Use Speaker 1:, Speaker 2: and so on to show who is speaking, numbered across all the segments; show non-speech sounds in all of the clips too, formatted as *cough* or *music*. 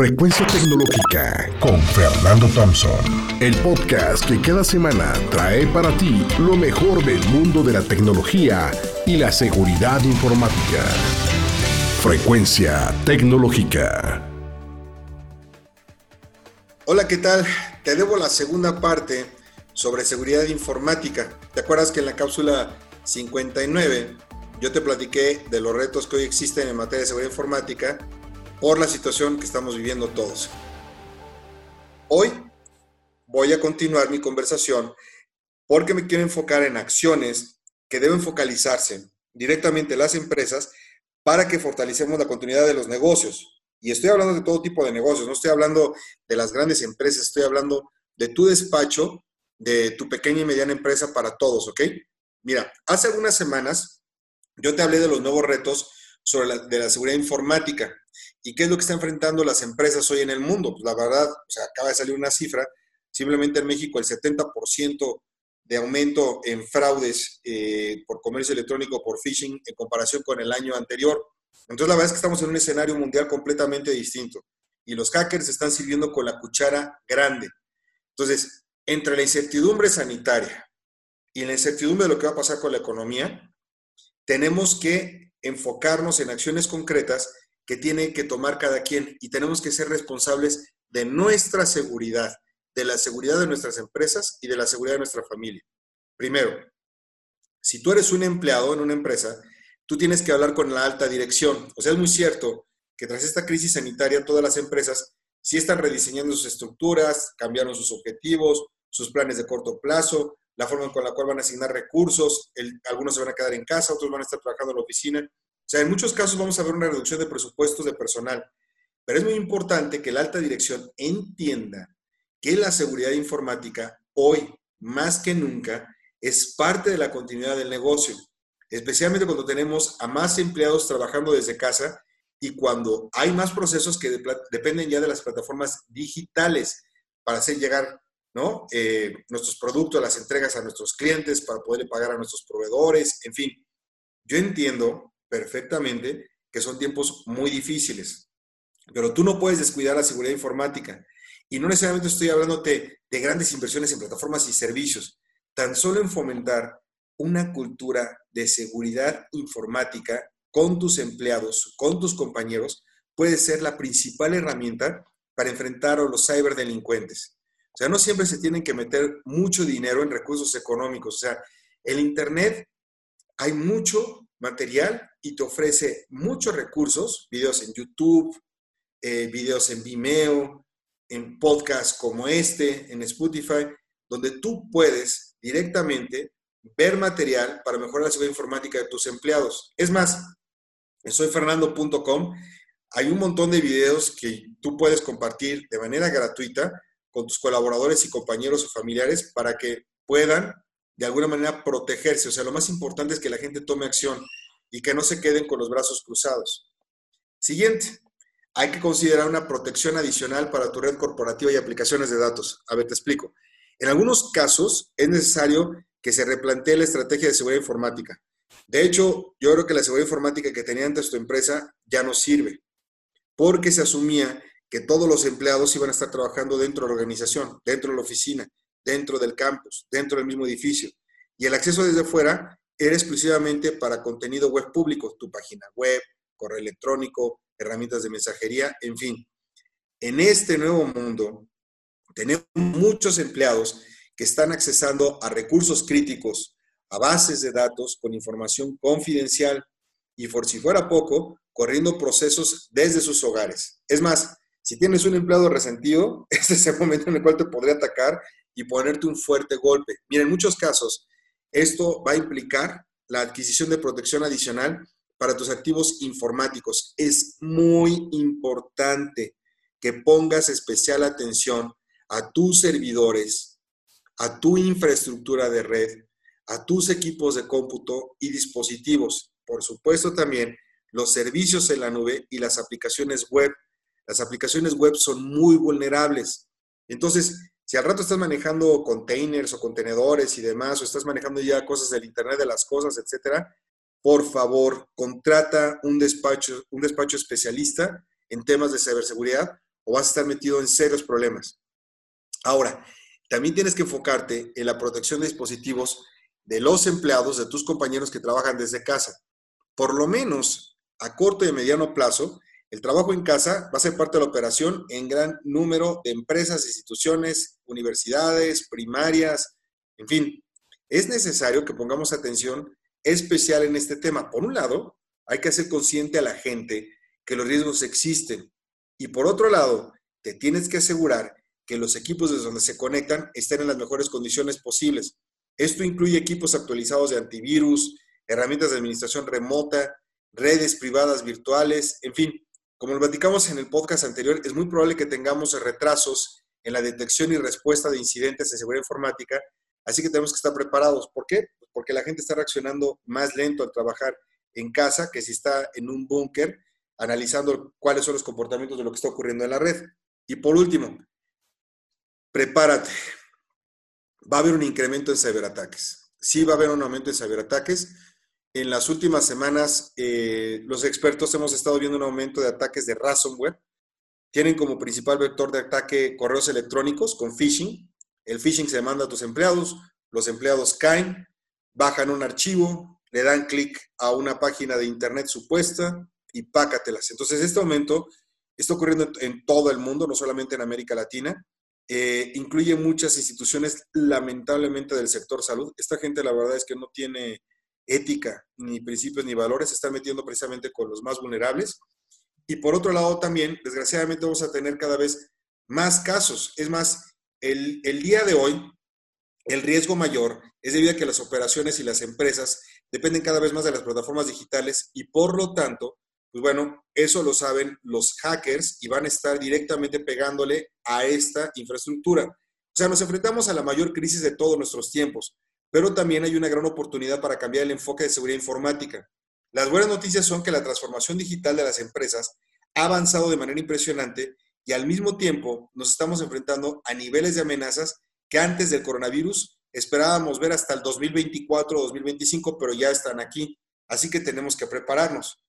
Speaker 1: Frecuencia Tecnológica con Fernando Thompson. El podcast que cada semana trae para ti lo mejor del mundo de la tecnología y la seguridad informática. Frecuencia Tecnológica.
Speaker 2: Hola, ¿qué tal? Te debo la segunda parte sobre seguridad informática. ¿Te acuerdas que en la cápsula 59 yo te platiqué de los retos que hoy existen en materia de seguridad informática por la situación que estamos viviendo todos. Hoy voy a continuar mi conversación porque me quiero enfocar en acciones que deben focalizarse directamente en las empresas para que fortalecemos la continuidad de los negocios. Y estoy hablando de todo tipo de negocios, no estoy hablando de las grandes empresas, estoy hablando de tu despacho, de tu pequeña y mediana empresa para todos, ¿ok? Mira, hace algunas semanas yo te hablé de los nuevos retos sobre de la seguridad informática y qué es lo que están enfrentando las empresas hoy en el mundo. Pues la verdad, o sea, acaba de salir una cifra, simplemente en México el 70% de aumento en fraudes eh, por comercio electrónico, por phishing, en comparación con el año anterior. Entonces, la verdad es que estamos en un escenario mundial completamente distinto y los hackers están sirviendo con la cuchara grande. Entonces, entre la incertidumbre sanitaria y la incertidumbre de lo que va a pasar con la economía, tenemos que enfocarnos en acciones concretas que tiene que tomar cada quien y tenemos que ser responsables de nuestra seguridad, de la seguridad de nuestras empresas y de la seguridad de nuestra familia. Primero, si tú eres un empleado en una empresa, tú tienes que hablar con la alta dirección. O sea, es muy cierto que tras esta crisis sanitaria todas las empresas sí están rediseñando sus estructuras, cambiaron sus objetivos, sus planes de corto plazo, la forma con la cual van a asignar recursos, algunos se van a quedar en casa, otros van a estar trabajando en la oficina. O sea, en muchos casos vamos a ver una reducción de presupuestos de personal, pero es muy importante que la alta dirección entienda que la seguridad informática hoy, más que nunca, es parte de la continuidad del negocio, especialmente cuando tenemos a más empleados trabajando desde casa y cuando hay más procesos que dependen ya de las plataformas digitales para hacer llegar ¿no? Eh, nuestros productos, las entregas a nuestros clientes para poder pagar a nuestros proveedores, en fin. Yo entiendo perfectamente que son tiempos muy difíciles, pero tú no puedes descuidar la seguridad informática. Y no necesariamente estoy hablando de, de grandes inversiones en plataformas y servicios, tan solo en fomentar una cultura de seguridad informática con tus empleados, con tus compañeros, puede ser la principal herramienta para enfrentar a los ciberdelincuentes. O sea, no siempre se tienen que meter mucho dinero en recursos económicos. O sea, el Internet hay mucho material y te ofrece muchos recursos, videos en YouTube, eh, videos en Vimeo, en podcasts como este, en Spotify, donde tú puedes directamente ver material para mejorar la seguridad informática de tus empleados. Es más, en soyfernando.com hay un montón de videos que tú puedes compartir de manera gratuita con tus colaboradores y compañeros o familiares para que puedan de alguna manera protegerse. O sea, lo más importante es que la gente tome acción y que no se queden con los brazos cruzados. Siguiente, hay que considerar una protección adicional para tu red corporativa y aplicaciones de datos. A ver, te explico. En algunos casos es necesario que se replantee la estrategia de seguridad informática. De hecho, yo creo que la seguridad informática que tenía antes tu empresa ya no sirve, porque se asumía que todos los empleados iban a estar trabajando dentro de la organización, dentro de la oficina, dentro del campus, dentro del mismo edificio. Y el acceso desde fuera era exclusivamente para contenido web público, tu página web, correo electrónico, herramientas de mensajería, en fin. En este nuevo mundo, tenemos muchos empleados que están accesando a recursos críticos, a bases de datos con información confidencial y, por si fuera poco, corriendo procesos desde sus hogares. Es más, si tienes un empleado resentido, *laughs* este es el momento en el cual te podría atacar y ponerte un fuerte golpe. Mira, en muchos casos, esto va a implicar la adquisición de protección adicional para tus activos informáticos. Es muy importante que pongas especial atención a tus servidores, a tu infraestructura de red, a tus equipos de cómputo y dispositivos. Por supuesto también los servicios en la nube y las aplicaciones web las aplicaciones web son muy vulnerables. Entonces, si al rato estás manejando containers o contenedores y demás, o estás manejando ya cosas del Internet de las cosas, etcétera, por favor, contrata un despacho, un despacho especialista en temas de ciberseguridad o vas a estar metido en serios problemas. Ahora, también tienes que enfocarte en la protección de dispositivos de los empleados, de tus compañeros que trabajan desde casa. Por lo menos a corto y mediano plazo, el trabajo en casa va a ser parte de la operación en gran número de empresas, instituciones, universidades, primarias, en fin. Es necesario que pongamos atención especial en este tema. Por un lado, hay que hacer consciente a la gente que los riesgos existen. Y por otro lado, te tienes que asegurar que los equipos desde donde se conectan estén en las mejores condiciones posibles. Esto incluye equipos actualizados de antivirus, herramientas de administración remota, redes privadas virtuales, en fin. Como lo platicamos en el podcast anterior, es muy probable que tengamos retrasos en la detección y respuesta de incidentes de seguridad informática, así que tenemos que estar preparados. ¿Por qué? Porque la gente está reaccionando más lento al trabajar en casa que si está en un búnker analizando cuáles son los comportamientos de lo que está ocurriendo en la red. Y por último, prepárate. Va a haber un incremento en ciberataques. Sí va a haber un aumento en ciberataques. En las últimas semanas, eh, los expertos hemos estado viendo un aumento de ataques de ransomware. Tienen como principal vector de ataque correos electrónicos con phishing. El phishing se manda a tus empleados, los empleados caen, bajan un archivo, le dan clic a una página de internet supuesta y pácatelas. Entonces, este aumento está ocurriendo en todo el mundo, no solamente en América Latina. Eh, incluye muchas instituciones, lamentablemente, del sector salud. Esta gente, la verdad es que no tiene ética, ni principios, ni valores. Se está metiendo precisamente con los más vulnerables. Y por otro lado, también, desgraciadamente, vamos a tener cada vez más casos. Es más, el, el día de hoy, el riesgo mayor es debido a que las operaciones y las empresas dependen cada vez más de las plataformas digitales y por lo tanto pues bueno, eso lo saben los hackers y van a estar directamente pegándole a esta infraestructura. O sea, nos enfrentamos a la mayor crisis de todos nuestros tiempos, pero también hay una gran oportunidad para cambiar el enfoque de seguridad informática. Las buenas noticias son que la transformación digital de las empresas ha avanzado de manera impresionante y al mismo tiempo nos estamos enfrentando a niveles de amenazas que antes del coronavirus esperábamos ver hasta el 2024 o 2025, pero ya están aquí. Así que tenemos que prepararnos.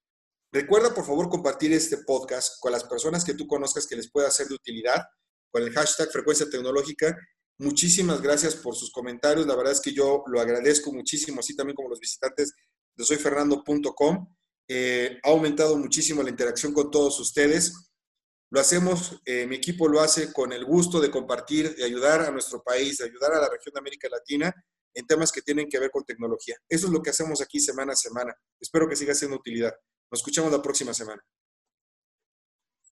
Speaker 2: Recuerda, por favor, compartir este podcast con las personas que tú conozcas que les pueda ser de utilidad, con el hashtag frecuencia tecnológica. Muchísimas gracias por sus comentarios. La verdad es que yo lo agradezco muchísimo, así también como los visitantes de soyfernando.com. Eh, ha aumentado muchísimo la interacción con todos ustedes. Lo hacemos, eh, mi equipo lo hace con el gusto de compartir, de ayudar a nuestro país, de ayudar a la región de América Latina en temas que tienen que ver con tecnología. Eso es lo que hacemos aquí semana a semana. Espero que siga siendo utilidad. Nos escuchamos la próxima semana.